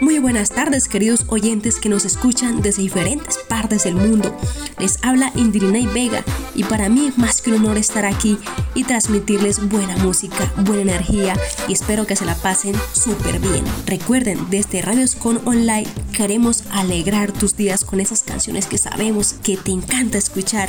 Muy buenas tardes queridos oyentes que nos escuchan desde diferentes partes del mundo. Les habla Indirinay Vega y para mí más que un honor estar aquí y transmitirles buena música, buena energía y espero que se la pasen súper bien. Recuerden, desde Radios con Online queremos alegrar tus días con esas canciones que sabemos que te encanta escuchar.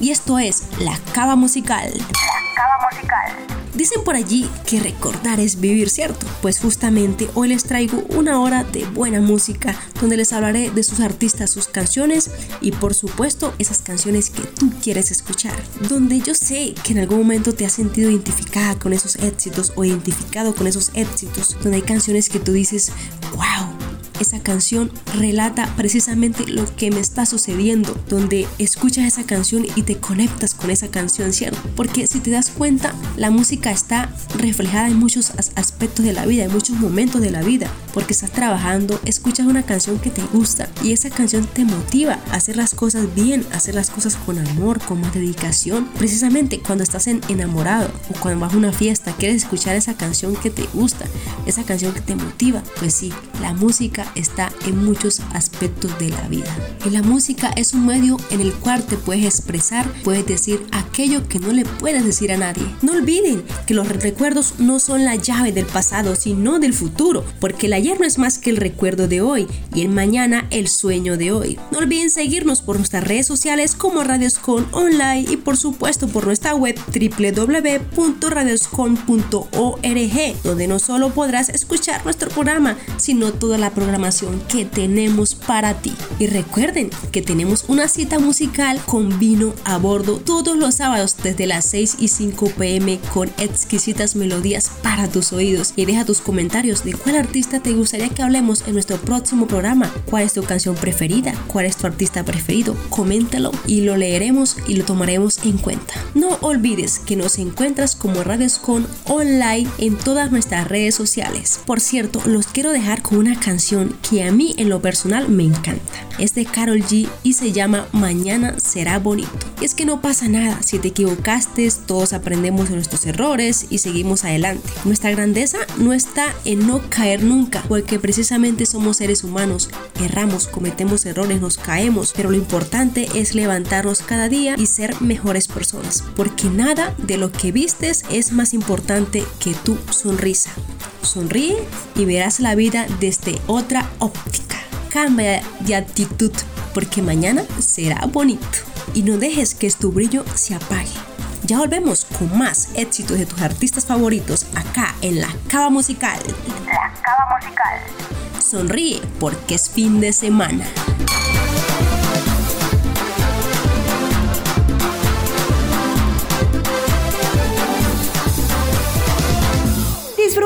Y esto es La Cava Musical. La Cava Musical. Dicen por allí que recordar es vivir, ¿cierto? Pues justamente hoy les traigo una hora de buena música donde les hablaré de sus artistas, sus canciones y por supuesto esas canciones que tú quieres escuchar. Donde yo sé que en algún momento te has sentido identificada con esos éxitos o identificado con esos éxitos. Donde hay canciones que tú dices, wow esa canción relata precisamente lo que me está sucediendo, donde escuchas esa canción y te conectas con esa canción, ¿cierto? Porque si te das cuenta, la música está reflejada en muchos aspectos de la vida, en muchos momentos de la vida, porque estás trabajando, escuchas una canción que te gusta y esa canción te motiva a hacer las cosas bien, a hacer las cosas con amor, con más dedicación. Precisamente cuando estás enamorado o cuando vas a una fiesta, quieres escuchar esa canción que te gusta, esa canción que te motiva, pues sí, la música está en muchos aspectos de la vida. Y la música es un medio en el cual te puedes expresar, puedes decir aquello que no le puedes decir a nadie. No olviden que los recuerdos no son la llave del pasado, sino del futuro, porque el ayer no es más que el recuerdo de hoy y el mañana el sueño de hoy. No olviden seguirnos por nuestras redes sociales como Radioscon Online y por supuesto por nuestra web www.radioscon.org, donde no solo podrás escuchar nuestro programa, sino toda la programación que tenemos para ti. Y recuerden que tenemos una cita musical con vino a bordo todos los sábados desde las 6 y 5 pm con exquisitas melodías para tus oídos. Y deja tus comentarios de cuál artista te gustaría que hablemos en nuestro próximo programa. ¿Cuál es tu canción preferida? ¿Cuál es tu artista preferido? Coméntalo y lo leeremos y lo tomaremos en cuenta. No olvides que nos encuentras como Radios con online en todas nuestras redes sociales. Por cierto, los quiero dejar con una canción que a mí en lo personal me encanta. Es de Carol G y se llama Mañana será bonito. Es que no pasa nada, si te equivocaste, todos aprendemos de nuestros errores y seguimos adelante. Nuestra grandeza no está en no caer nunca, porque precisamente somos seres humanos, erramos, cometemos errores, nos caemos, pero lo importante es levantarnos cada día y ser mejores personas, porque nada de lo que vistes es más importante que tu sonrisa. Sonríe y verás la vida desde otra óptica. Cambia de actitud porque mañana será bonito. Y no dejes que tu brillo se apague. Ya volvemos con más éxitos de tus artistas favoritos acá en la Cava Musical. La Cava Musical. Sonríe porque es fin de semana.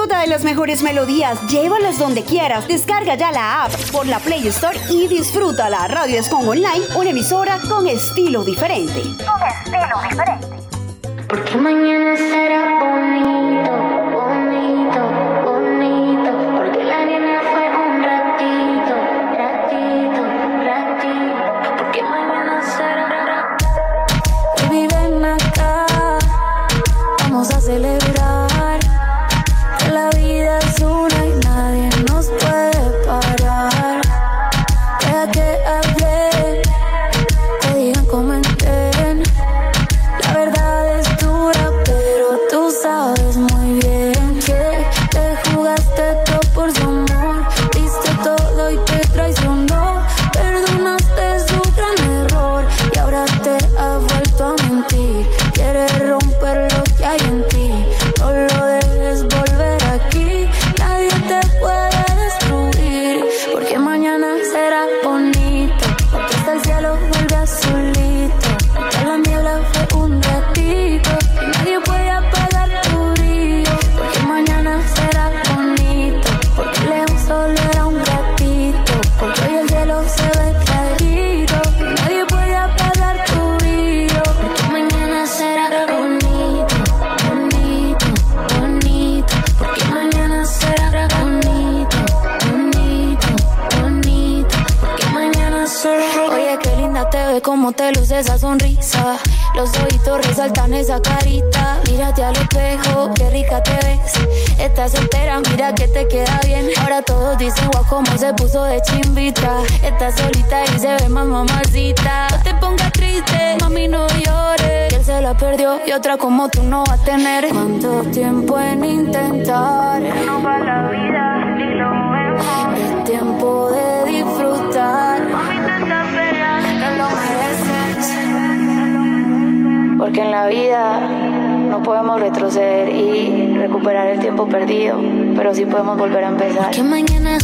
Disfruta de las mejores melodías, llévalas donde quieras. Descarga ya la app por la Play Store y disfruta la Radio Escon Online, una emisora con estilo diferente. Con estilo diferente. Porque mañana será bonito. Cómo te luce esa sonrisa. Los ojitos resaltan esa carita. Mírate al espejo, qué rica te ves. Estás soltera, mira que te queda bien. Ahora todos dicen, guau, cómo se puso de chimbita. Estás solita y se ve más mamacita. No te pongas triste, mami, no llores. él se la perdió y otra como tú no va a tener. ¿Cuánto tiempo en intentar? No va la vida, Porque en la vida no podemos retroceder y recuperar el tiempo perdido, pero sí podemos volver a empezar. Mañana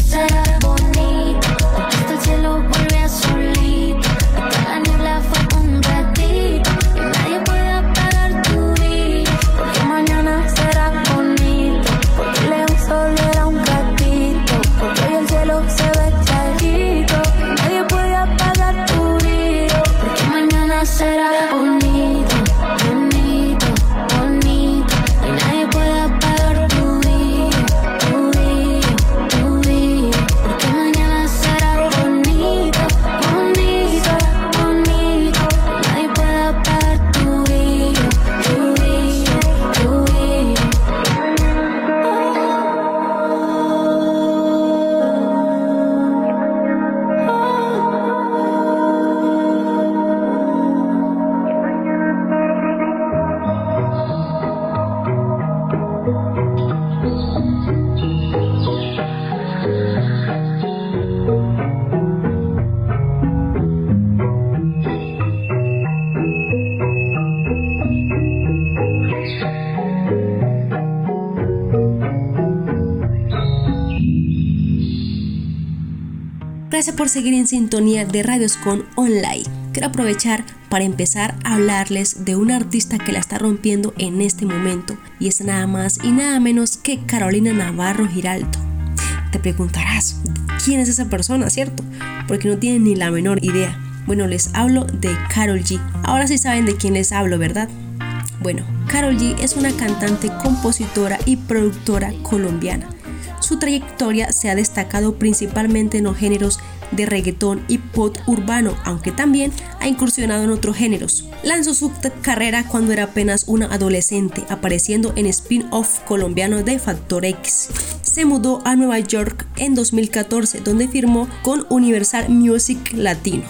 por seguir en sintonía de Radios con Online. Quiero aprovechar para empezar a hablarles de una artista que la está rompiendo en este momento y es nada más y nada menos que Carolina Navarro Giraldo. Te preguntarás, ¿quién es esa persona, cierto? Porque no tienen ni la menor idea. Bueno, les hablo de Carol G. Ahora sí saben de quién les hablo, ¿verdad? Bueno, Carol G es una cantante, compositora y productora colombiana. Su trayectoria se ha destacado principalmente en los géneros de reggaetón y pop urbano, aunque también ha incursionado en otros géneros. Lanzó su carrera cuando era apenas una adolescente, apareciendo en spin-off colombiano de Factor X. Se mudó a Nueva York en 2014, donde firmó con Universal Music Latino.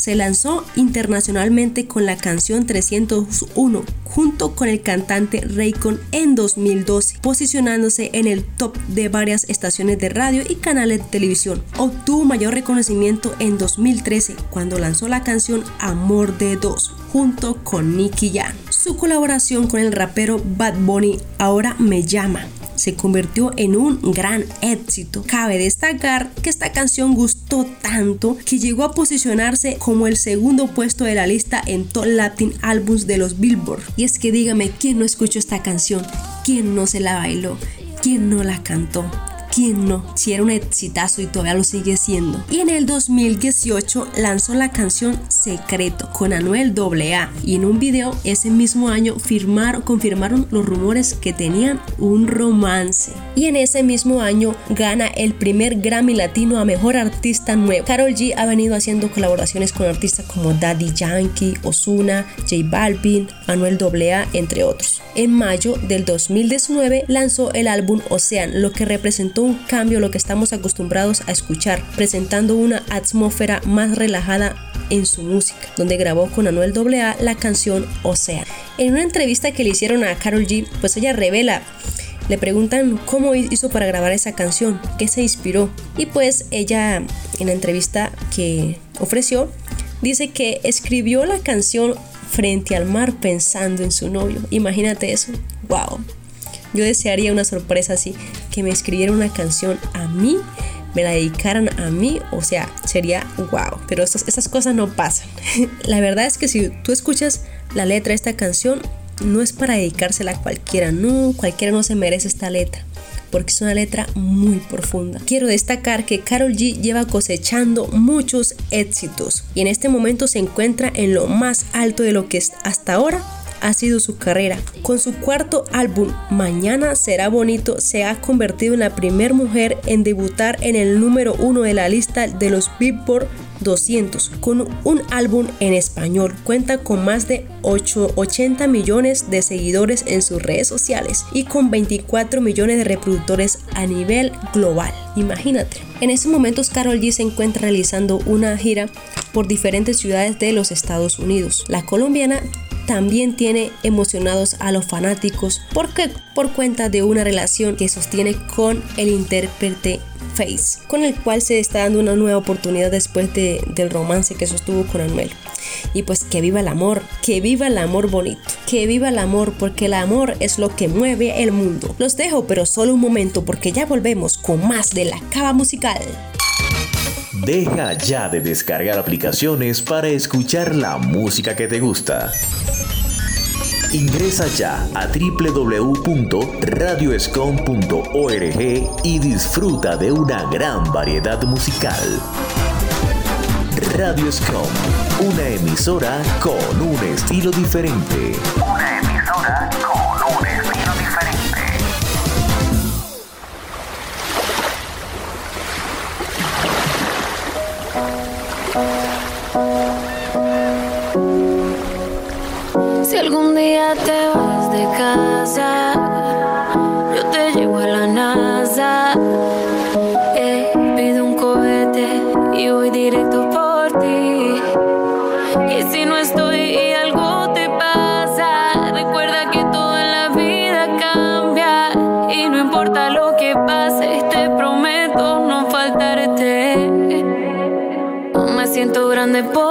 Se lanzó internacionalmente con la canción 301 junto con el cantante Raycon en 2012, posicionándose en el top de varias estaciones de radio y canales de televisión. Obtuvo mayor reconocimiento en 2013 cuando lanzó la canción Amor de Dos junto con Nicky Jam. Su colaboración con el rapero Bad Bunny Ahora me llama se convirtió en un gran éxito. Cabe destacar que esta canción gustó tanto que llegó a posicionarse como el segundo puesto de la lista en Top Latin Albums de los Billboard. Y es que dígame, ¿quién no escuchó esta canción? ¿Quién no se la bailó? ¿Quién no la cantó? ¿Quién no? Si era un exitazo y todavía lo sigue siendo. Y en el 2018 lanzó la canción Secreto con Anuel AA y en un video ese mismo año firmaron, confirmaron los rumores que tenían un romance. Y en ese mismo año gana el primer Grammy Latino a Mejor Artista Nuevo. Carol G ha venido haciendo colaboraciones con artistas como Daddy Yankee, Ozuna, J Balvin, Anuel AA, entre otros. En mayo del 2019 lanzó el álbum Ocean, lo que representó un cambio a lo que estamos acostumbrados a escuchar, presentando una atmósfera más relajada en su música, donde grabó con Anuel AA la canción Ocean. En una entrevista que le hicieron a Carol G, pues ella revela le preguntan cómo hizo para grabar esa canción, qué se inspiró. Y pues ella en la entrevista que ofreció dice que escribió la canción frente al mar pensando en su novio. Imagínate eso. Wow. Yo desearía una sorpresa así, que me escribiera una canción a mí, me la dedicaran a mí, o sea, sería wow. Pero esas, esas cosas no pasan. la verdad es que si tú escuchas la letra de esta canción, no es para dedicársela a cualquiera, no, cualquiera no se merece esta letra porque es una letra muy profunda. Quiero destacar que Carol G lleva cosechando muchos éxitos y en este momento se encuentra en lo más alto de lo que hasta ahora ha sido su carrera. Con su cuarto álbum, Mañana será bonito, se ha convertido en la primera mujer en debutar en el número uno de la lista de los Billboard 200 con un álbum en español. Cuenta con más de 8, 80 millones de seguidores en sus redes sociales y con 24 millones de reproductores a nivel global. Imagínate. En estos momentos Carol G se encuentra realizando una gira por diferentes ciudades de los Estados Unidos. La colombiana también tiene emocionados a los fanáticos porque por cuenta de una relación que sostiene con el intérprete Face, con el cual se está dando una nueva oportunidad después de, del romance que sostuvo con Anuel. Y pues que viva el amor, que viva el amor bonito, que viva el amor porque el amor es lo que mueve el mundo. Los dejo pero solo un momento porque ya volvemos con más de la cava musical. Deja ya de descargar aplicaciones para escuchar la música que te gusta. Ingresa ya a www.radioscom.org y disfruta de una gran variedad musical. Radio Scom, una emisora con un estilo diferente. Una emisora con Si algún día te vas de casa, yo te llevo a la NASA. Eh, pido un cohete y voy directo por ti. Y si no estoy y algo te pasa, recuerda que todo en la vida cambia. Y no importa lo que pase, te prometo no faltarte. Me siento grande por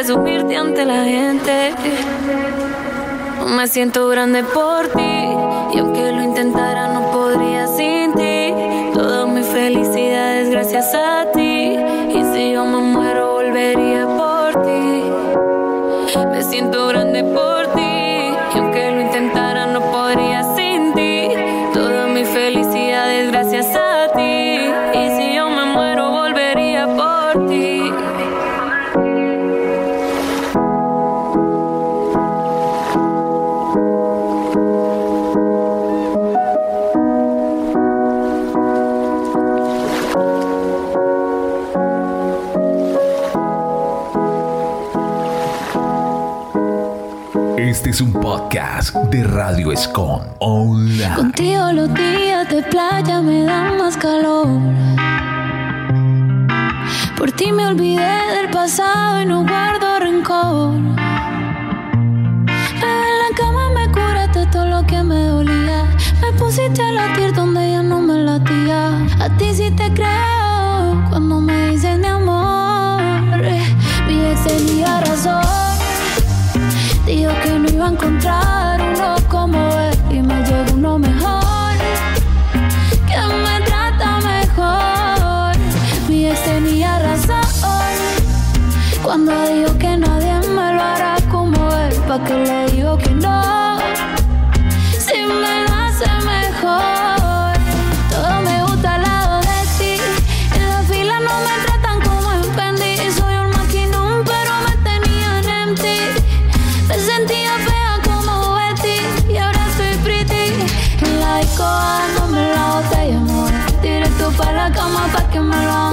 presumirte ante la gente. Me siento grande por ti. Y aunque lo intentara, no podría sin ti. Toda mi felicidad es gracias a ti. Y si yo me muero, volvería podcast de Radio Escon Online. Contigo los días de playa me dan más calor. Por ti me olvidé del pasado y no guardo rencor. Bebé, en la cama me curaste todo lo que me dolía. Me pusiste a latir donde ya no me latía. A ti sí te creo cuando me dices mi amor. Mi ex tenía razón. Dijo que no iba a encontrar uno como él. Y me llegó uno mejor la cama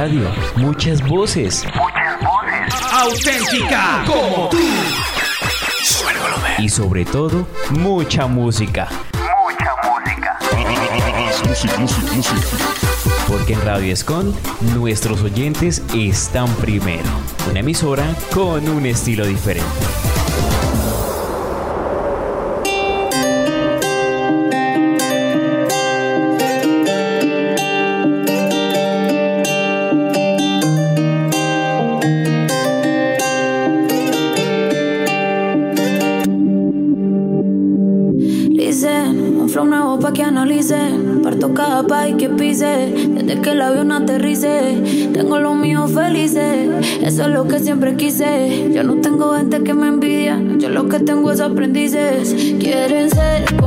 radio, muchas voces. Muchas voces. Auténtica como tú. Y sobre todo, mucha música. Mucha música. Porque en Radio Escon, nuestros oyentes están primero. Una emisora con un estilo diferente. Avión aterrice. Tengo los míos felices, eso es lo que siempre quise. Yo no tengo gente que me envidia, yo lo que tengo es aprendices. Quieren ser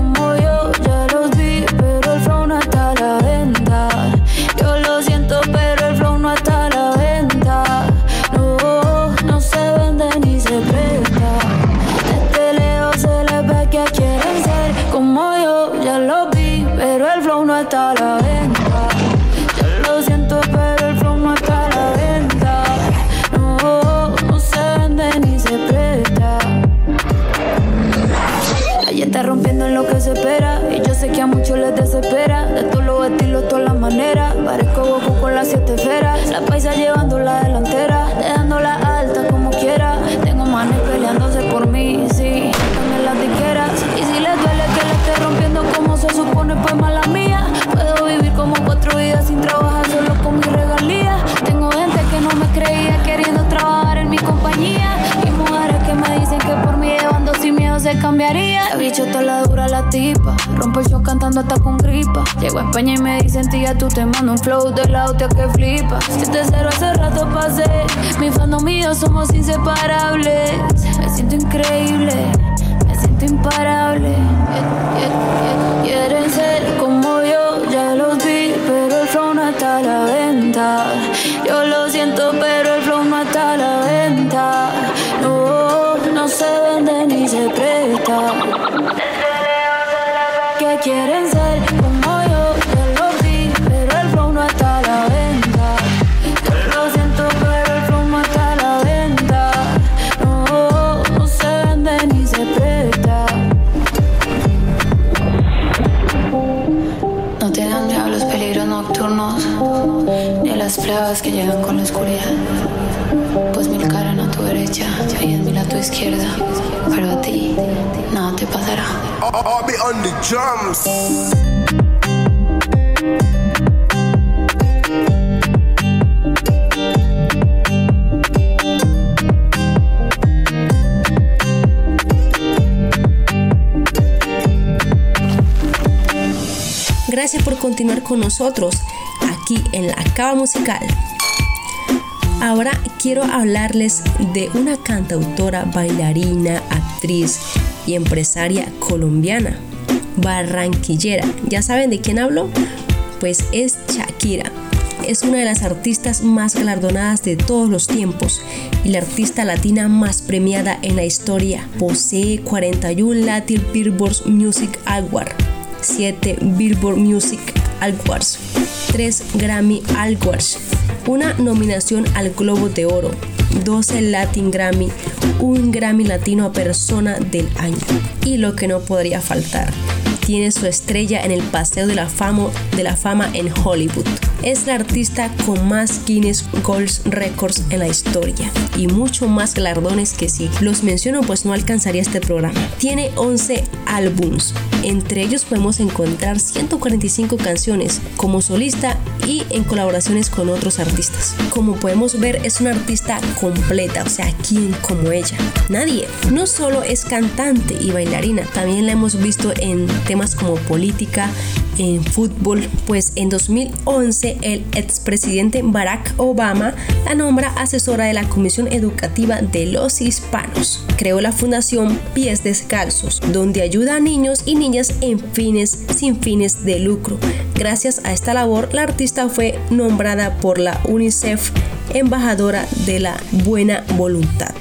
La paisa llevando la delantera. Dejándola alta como quiera. Tengo manes peleándose por mí, sí. En las tiqueras. Y si les duele que le esté rompiendo como se supone, pues mala mía. Puedo vivir como cuatro vidas sin trabajar solo con mi regalía. Tengo gente que no me creía queriendo trabajar en mi compañía. Y mujeres que me dicen que por mí llevando sin miedo se cambiaría. La bicho toda la dura la tipa. Rompo el show cantando hasta con tía, tú te mando un flow de la que flipa. Si te cero hace rato pasé. Mi fandom mío somos inseparables. Me siento increíble. Me siento imparable. Quieren ser como yo, ya los vi, pero el flow no está a la venta. Yo lo siento, pero el flow no está a la venta. No, no se vende ni se presta quieren ser izquierda, pero a ti nada te pasará. I'll be on the drums. Gracias por continuar con nosotros aquí en la Cava Musical. Ahora quiero hablarles de una cantautora, bailarina, actriz y empresaria colombiana, barranquillera. ¿Ya saben de quién hablo? Pues es Shakira. Es una de las artistas más galardonadas de todos los tiempos y la artista latina más premiada en la historia. Posee 41 Latin Billboard Music Awards, 7 Billboard Music Awards, 3 Grammy Awards, una nominación al Globo de Oro, 12 Latin Grammy, un Grammy Latino a Persona del Año. Y lo que no podría faltar, tiene su estrella en el Paseo de la de la Fama en Hollywood. Es la artista con más Guinness Gold Records en la historia y mucho más galardones que si los menciono pues no alcanzaría este programa. Tiene 11 álbums, entre ellos podemos encontrar 145 canciones como solista y en colaboraciones con otros artistas. Como podemos ver es una artista completa, o sea, ¿quién como ella? Nadie. No solo es cantante y bailarina, también la hemos visto en temas como política, en fútbol, pues en 2011 el expresidente Barack Obama la nombra asesora de la Comisión Educativa de los Hispanos. Creó la Fundación Pies Descalzos, donde ayuda a niños y niñas en fines sin fines de lucro. Gracias a esta labor, la artista fue nombrada por la UNICEF embajadora de la buena voluntad.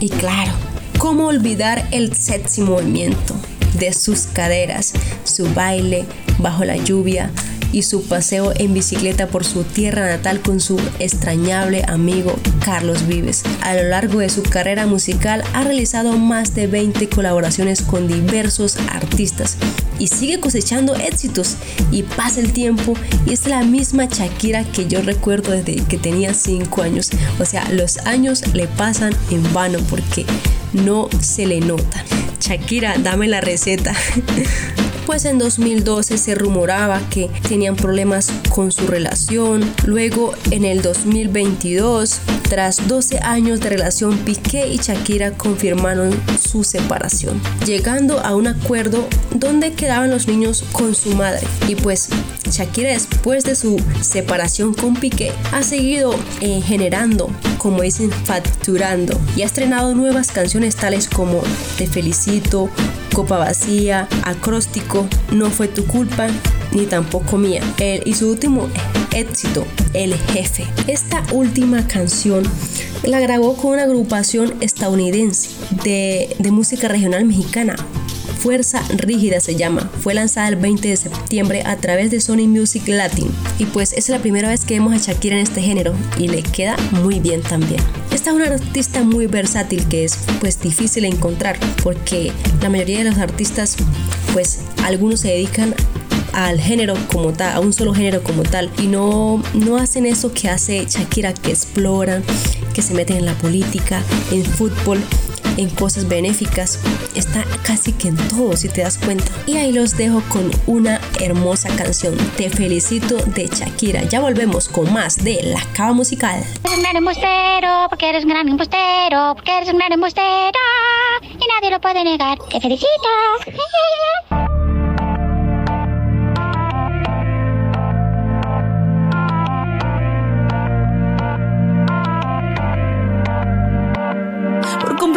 Y claro, ¿cómo olvidar el sexy movimiento? de sus caderas, su baile bajo la lluvia, y su paseo en bicicleta por su tierra natal con su extrañable amigo Carlos Vives. A lo largo de su carrera musical ha realizado más de 20 colaboraciones con diversos artistas y sigue cosechando éxitos y pasa el tiempo y es la misma Shakira que yo recuerdo desde que tenía 5 años. O sea, los años le pasan en vano porque no se le nota. Shakira, dame la receta. pues en 2012 se rumoraba que tenían problemas con su relación. Luego en el 2022, tras 12 años de relación, Piqué y Shakira confirmaron su separación, llegando a un acuerdo donde quedaban los niños con su madre. Y pues Shakira después de su separación con Piqué ha seguido eh, generando, como dicen, facturando y ha estrenado nuevas canciones tales como Te felicito, Copa Vacía, Acróstico, No fue tu culpa, ni tampoco mía. y su último éxito, El Jefe. Esta última canción la grabó con una agrupación estadounidense de, de música regional mexicana, Fuerza Rígida se llama. Fue lanzada el 20 de septiembre a través de Sony Music Latin. Y pues es la primera vez que vemos a Shakira en este género y le queda muy bien también. Esta es una artista muy versátil que es pues difícil encontrar porque la mayoría de los artistas pues algunos se dedican al género como tal, a un solo género como tal y no, no hacen eso que hace Shakira que exploran, que se meten en la política, en fútbol en cosas benéficas, está casi que en todo si te das cuenta. Y ahí los dejo con una hermosa canción, Te felicito de Shakira. Ya volvemos con más de La Cava Musical. Eres un gran embustero, porque eres un gran embustero, porque eres un gran embustero y nadie lo puede negar. Te felicito.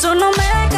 No me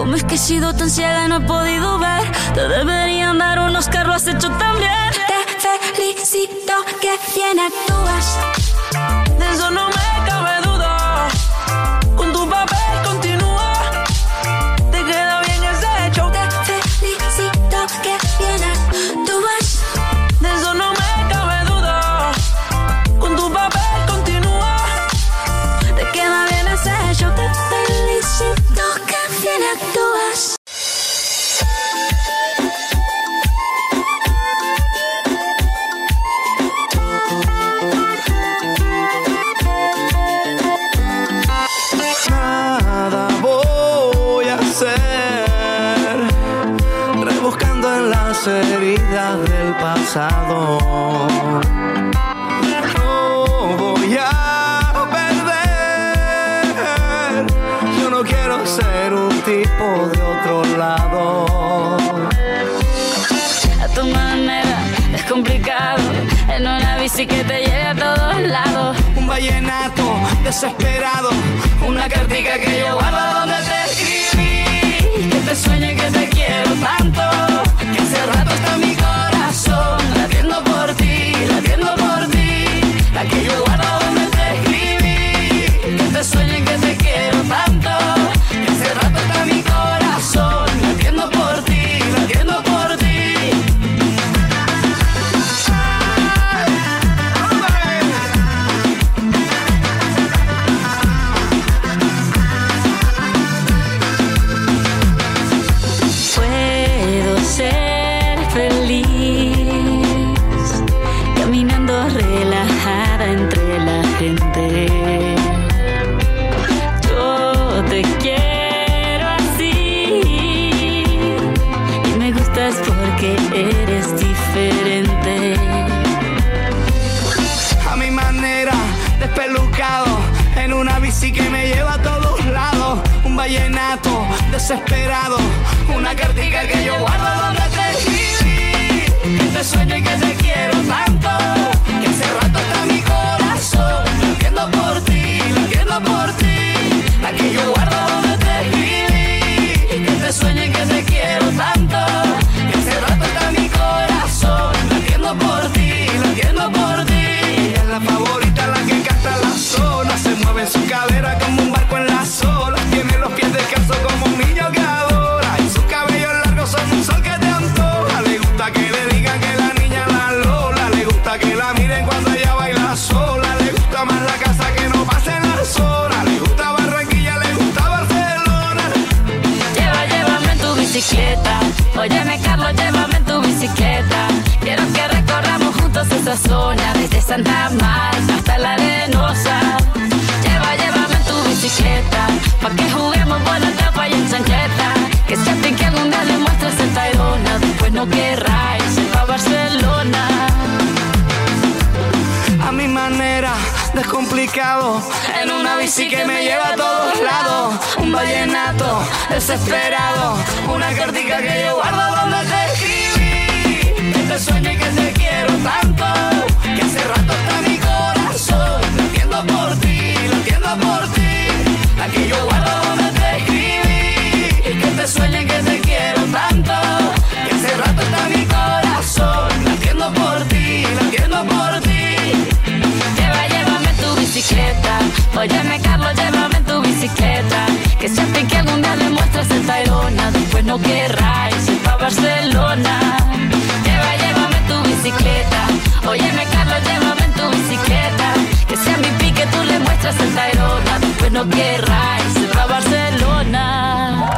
¿Cómo es que he sido tan ciega y no he podido ver? Te deberían dar unos carros has hecho también. Te felicito que bien actúas. De eso no No voy a perder. Yo no quiero ser un tipo de otro lado. A tu manera es complicado. En una bici que te lleve a todos lados. Un vallenato desesperado. Una cartica que yo guardo donde te escribí. Que te sueñe que te quiero tanto. Que hace rato está mi Yo te quiero así. Y me gustas porque eres diferente. a mi manera, despelucado, en una bici que me lleva a todos lados, un vallenato desesperado, una cartica que yo guardo donde te escribí, que te sueño y que te quiero guardo zona, desde Santa Marta hasta la arenosa. Lleva, llévame en tu bicicleta. Pa' que juguemos bola tapa y en chanqueta. Que se ti que algún día le muestres el Tayrona. Después no querráis ir pa' Barcelona. a mi manera, descomplicado. En una bici que me lleva a todos lados. Un vallenato desesperado. Una cartica que yo guardo donde te sueño y que te quiero tanto. Que hace rato está mi corazón. Latiendo por ti, latiendo por ti. La que yo guardo donde te escribí. Que te sueño y que te quiero tanto. Que hace rato está mi corazón. Latiendo por ti, latiendo por ti. Lleva, llévame tu bicicleta. Óyeme, Carlos, llévame tu bicicleta. Que siempre que algún día le muestres el Tayrona, después no querráis ir pa' Barcelona. Bicicleta. Óyeme, Carlos, llévame en tu bicicleta. Que sea mi pique, tú le muestras el Tayrona, después no querráis ir pa' Barcelona.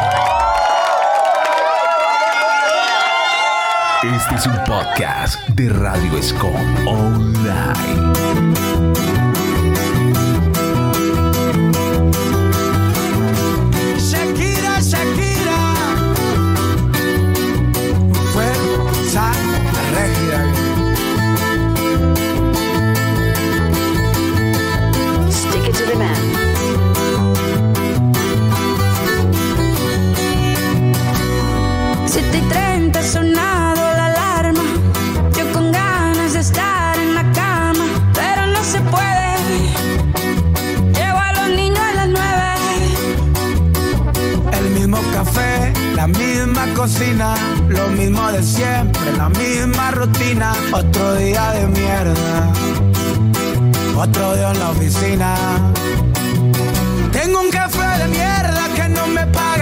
Este es un podcast de Radio Escom Online. Lo mismo de siempre, la misma rutina. Otro día de mierda, otro día en la oficina. Tengo un café de mierda que no me paga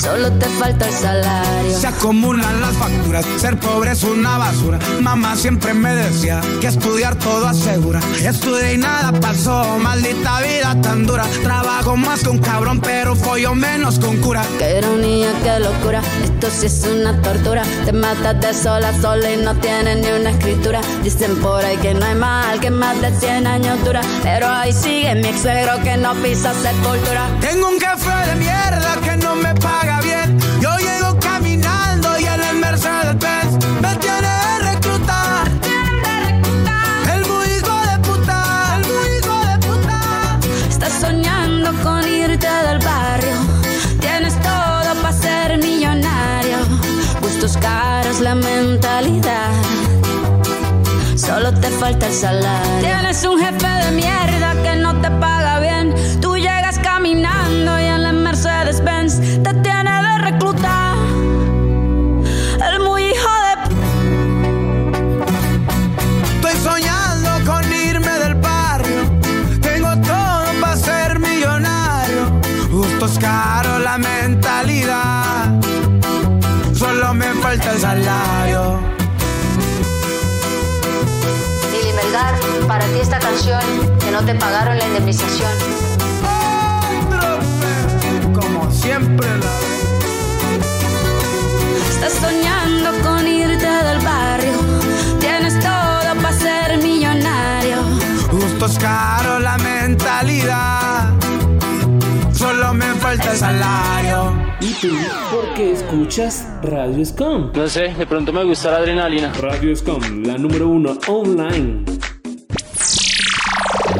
Solo te falta el salario. Se acumulan las facturas, ser pobre es una basura. Mamá siempre me decía que estudiar todo asegura. Estudié y nada pasó, maldita vida tan dura. Trabajo más con cabrón, pero follo menos con cura. Qué ironía, qué locura. Esto sí es una tortura. Te matas de sola a sola y no tienes ni una escritura. Dicen por ahí que no hay mal, que más de 100 años dura. Pero ahí sigue mi ex que no pisa sepultura. Tengo un jefe de mierda que no me paga falta el salario. Tienes un jefe canción que no te pagaron la indemnización. Como siempre la Estás soñando con irte del barrio. Tienes todo para ser millonario. Gustos caros, la mentalidad. Solo me falta el salario. ¿Y tú por qué escuchas Radio Scum? No sé, de pronto me gusta la adrenalina. Radio Scum, la número uno online.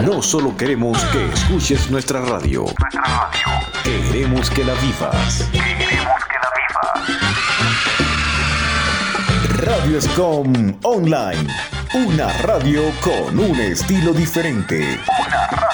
No solo queremos que escuches nuestra radio, queremos que la vivas. Radio Scom Online, una radio con un estilo diferente. Una radio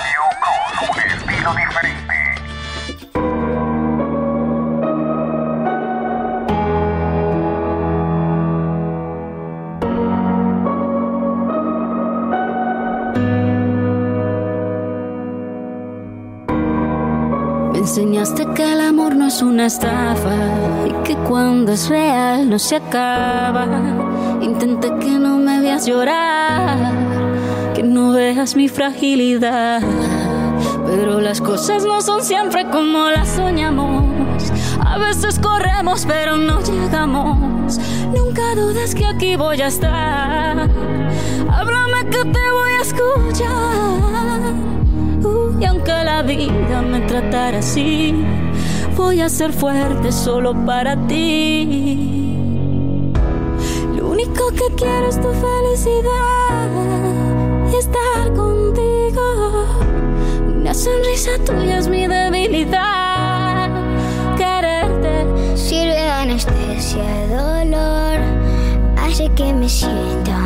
es una estafa y que cuando es real no se acaba. Intenté que no me veas llorar, que no veas mi fragilidad. Pero las cosas no son siempre como las soñamos. A veces corremos pero no llegamos. Nunca dudes que aquí voy a estar. Háblame que te voy a escuchar. Y aunque la vida me tratara así, voy a ser fuerte solo para ti. Lo único que quiero es tu felicidad y estar contigo. Una sonrisa tuya es mi debilidad. Quererte Sirve de anestesia, dolor, hace que me sienta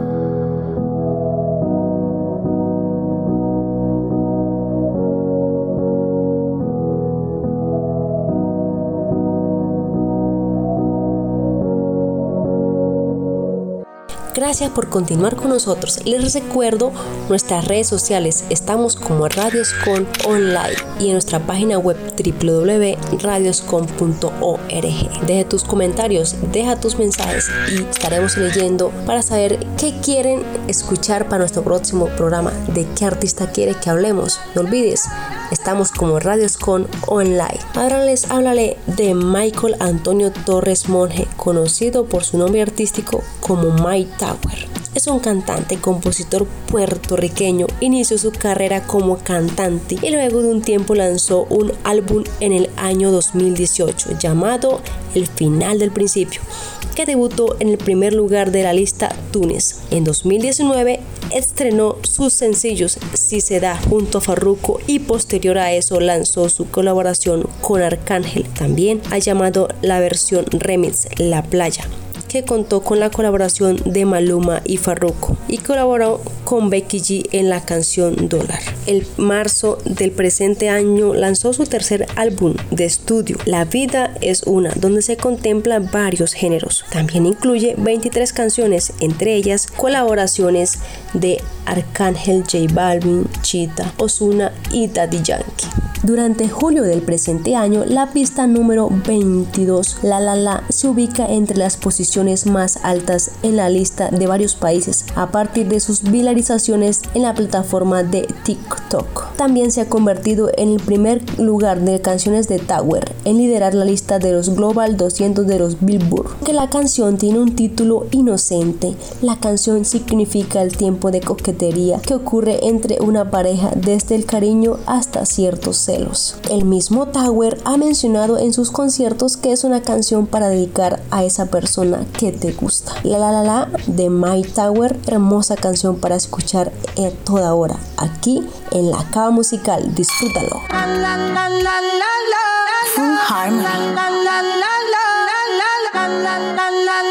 Gracias por continuar con nosotros. Les recuerdo nuestras redes sociales. Estamos como Radioscon Online y en nuestra página web www.radioscon.org. Deja tus comentarios, deja tus mensajes y estaremos leyendo para saber qué quieren escuchar para nuestro próximo programa, de qué artista quiere que hablemos. No olvides, estamos como Radioscon Online. Ahora les hablaré de Michael Antonio Torres Monge, conocido por su nombre artístico como Mike Tower. Es un cantante y compositor puertorriqueño. Inició su carrera como cantante y luego de un tiempo lanzó un álbum en el año 2018 llamado El final del principio, debutó en el primer lugar de la lista Tunes. En 2019 estrenó sus sencillos Si se da junto a Farruko y posterior a eso lanzó su colaboración con Arcángel. También ha llamado la versión remix La Playa que contó con la colaboración de Maluma y Farruko y colaboró con Becky G en la canción Dólar. El marzo del presente año lanzó su tercer álbum de estudio, La vida es una, donde se contempla varios géneros. También incluye 23 canciones, entre ellas colaboraciones de Arcángel J Balvin, Chita, Osuna y Daddy Yankee. Durante julio del presente año, la pista número 22, La La La, se ubica entre las posiciones más altas en la lista de varios países a partir de sus viralizaciones en la plataforma de TikTok. También se ha convertido en el primer lugar de canciones de Tower en liderar la lista de los Global 200 de los Billboard. Que la canción tiene un título inocente, la canción significa el tiempo de coquetería que ocurre entre una pareja desde el cariño hasta el mismo Tower ha mencionado en sus conciertos que es una canción para dedicar a esa persona que te gusta. La La La La de My Tower, hermosa canción para escuchar a toda hora. Aquí en la cava musical, disfrútalo. bien,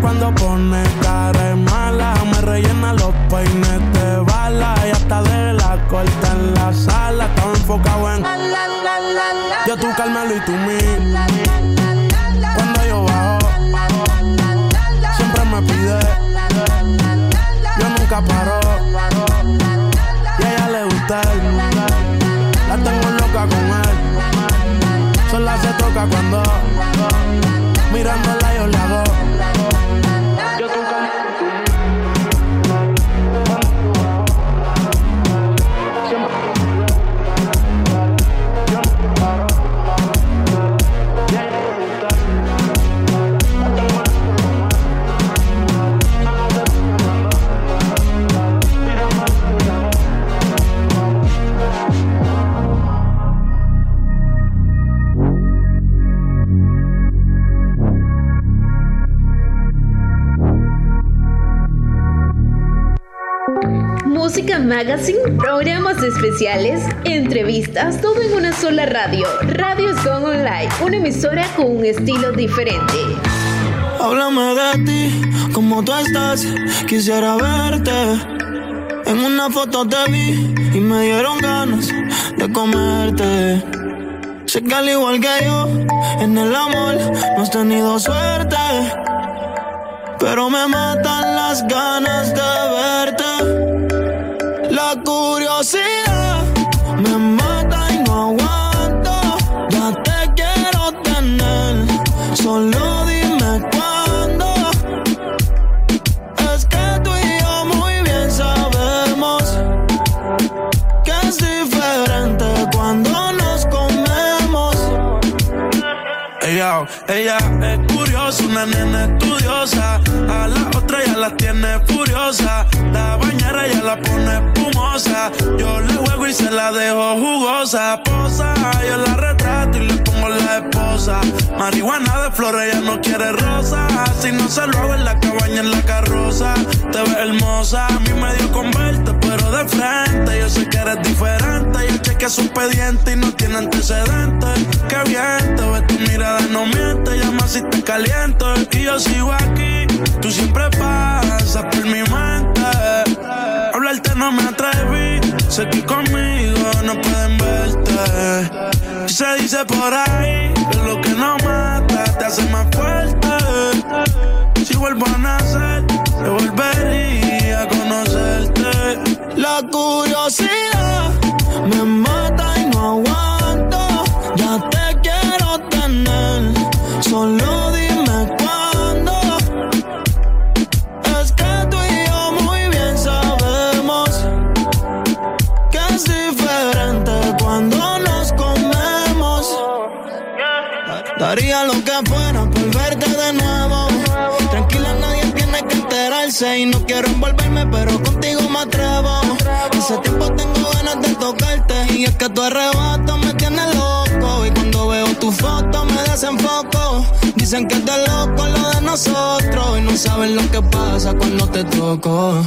cuando pone cara mala. Me rellena los peines de bala y hasta de la corta en la sala. Estaba enfocado en yo tú Carmelo y tú mí. Cuando yo bajo, siempre me pide. Yo nunca paro. Y a ella le gusta él. La tengo loca con él. Sola se toca cuando Programas especiales, entrevistas, todo en una sola radio. Radio Son Online, una emisora con un estilo diferente. Háblame de ti, como tú estás, quisiera verte. En una foto te vi y me dieron ganas de comerte. Sé que al igual que yo, en el amor no has tenido suerte. Pero me matan las ganas de verte. Una nena estudiosa. A la otra ya la tiene furiosa. Ya la pone espumosa. Yo le juego y se la dejo jugosa. Posa, yo la retrato y le pongo la esposa. Marihuana de flores, ella no quiere rosa. Si no se lo hago en la cabaña, en la carroza. Te ves hermosa, a mí me dio con verte, pero de frente. Yo sé que eres diferente. Yo chequeé su expediente y no tiene antecedentes. Qué bien, te ves tu mirada, no miente. Llama si te caliento. Y yo sigo aquí, tú siempre pasas por mi mente. Hablarte no me atreví, sé que conmigo no pueden verte. Y se dice por ahí que lo que no mata te hace más fuerte. Si vuelvo a nacer, te volvería a conocerte. La curiosidad me mata y no aguanto. Ya te quiero tener. Solo Lo que fuera por verte de nuevo. Tranquila, nadie tiene que enterarse. Y no quiero envolverme, pero contigo me atrevo. Hace tiempo tengo ganas de tocarte. Y es que tu arrebato me tiene loco. Y cuando veo tu foto me desenfoco. Dicen que es de loco lo de nosotros. Y no saben lo que pasa cuando te toco.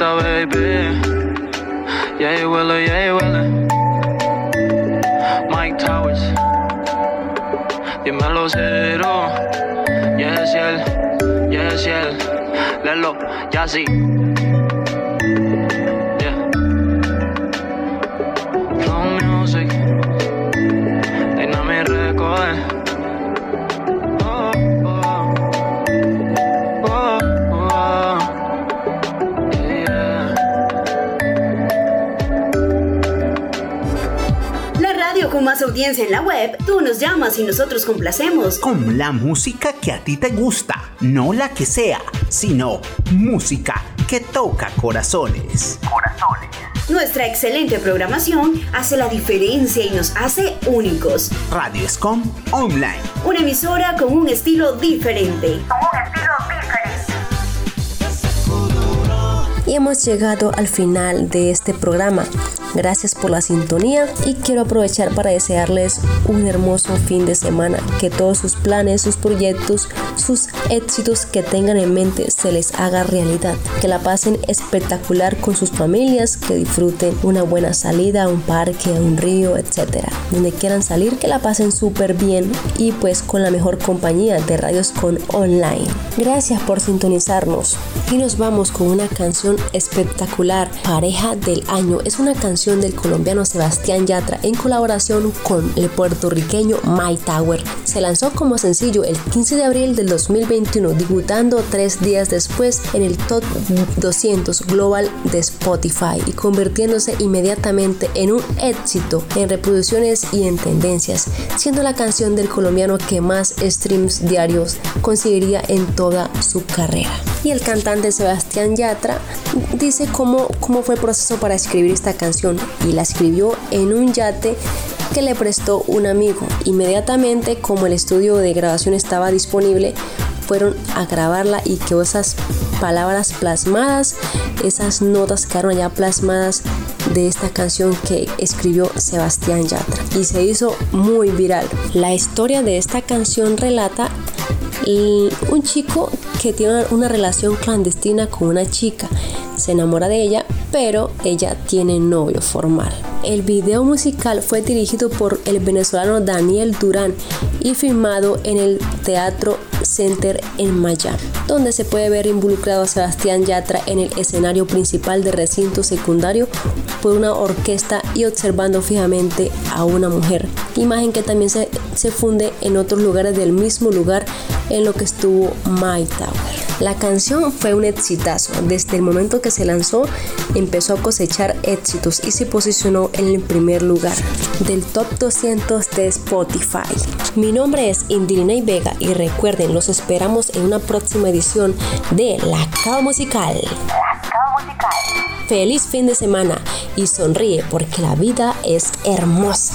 Favorita, baby. Yeah, Willow, yeah, Willow. Mike Towers. Dímelo cero. Yes, yeah, yes, yeah. Lelo, ya sí. Más audiencia en la web, tú nos llamas y nosotros complacemos. Con la música que a ti te gusta, no la que sea, sino música que toca corazones. Corazones. Nuestra excelente programación hace la diferencia y nos hace únicos. Radio Escom Online. Una emisora con un estilo diferente. Y hemos llegado al final de este programa. Gracias por la sintonía y quiero aprovechar para desearles un hermoso fin de semana. Que todos sus planes, sus proyectos, sus éxitos que tengan en mente se les haga realidad. Que la pasen espectacular con sus familias, que disfruten una buena salida a un parque, a un río, etcétera. Donde quieran salir, que la pasen súper bien y pues con la mejor compañía de Radios con Online. Gracias por sintonizarnos y nos vamos con una canción espectacular, Pareja del Año. Es una canción del colombiano Sebastián Yatra en colaboración con el puertorriqueño My Tower. Se lanzó como sencillo el 15 de abril del 2021, debutando tres días después en el top 200 global de Spotify y convirtiéndose inmediatamente en un éxito en reproducciones y en tendencias, siendo la canción del colombiano que más streams diarios conseguiría en toda su carrera. Y el cantante Sebastián Yatra dice cómo, cómo fue el proceso para escribir esta canción y la escribió en un yate que le prestó un amigo. Inmediatamente, como el estudio de grabación estaba disponible, fueron a grabarla y que esas palabras plasmadas, esas notas quedaron ya plasmadas de esta canción que escribió Sebastián Yatra y se hizo muy viral. La historia de esta canción relata un chico que tiene una relación clandestina con una chica. Se enamora de ella, pero ella tiene novio formal. El video musical fue dirigido por el venezolano Daniel Durán y filmado en el Teatro Center en Miami, donde se puede ver involucrado a Sebastián Yatra en el escenario principal del recinto secundario por una orquesta y observando fijamente a una mujer, imagen que también se, se funde en otros lugares del mismo lugar en lo que estuvo My Tower. La canción fue un exitazo. Desde el momento que se lanzó, empezó a cosechar éxitos y se posicionó en el primer lugar del top 200 de Spotify. Mi nombre es Indrina Vega y recuerden, los esperamos en una próxima edición de La Cava Musical. Feliz fin de semana y sonríe porque la vida es hermosa.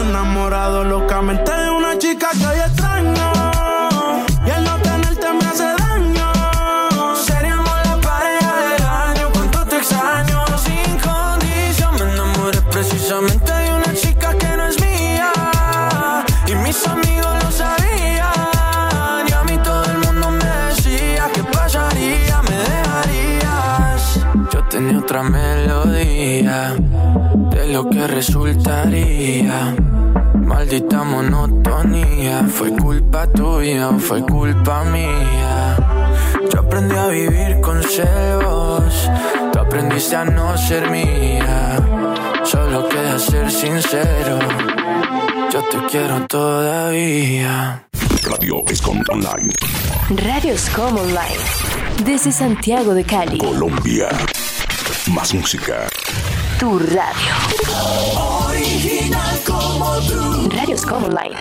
Enamorado locamente de una chica que hoy lo que resultaría. Maldita monotonía, fue culpa tuya o fue culpa mía. Yo aprendí a vivir con celos, tú aprendiste a no ser mía. Solo queda ser sincero. yo te quiero todavía. Radio Escom Online. Radio Escom Online. Desde Santiago de Cali. Colombia. Más música. Tu radio. Original como tú. Radio Escom Online.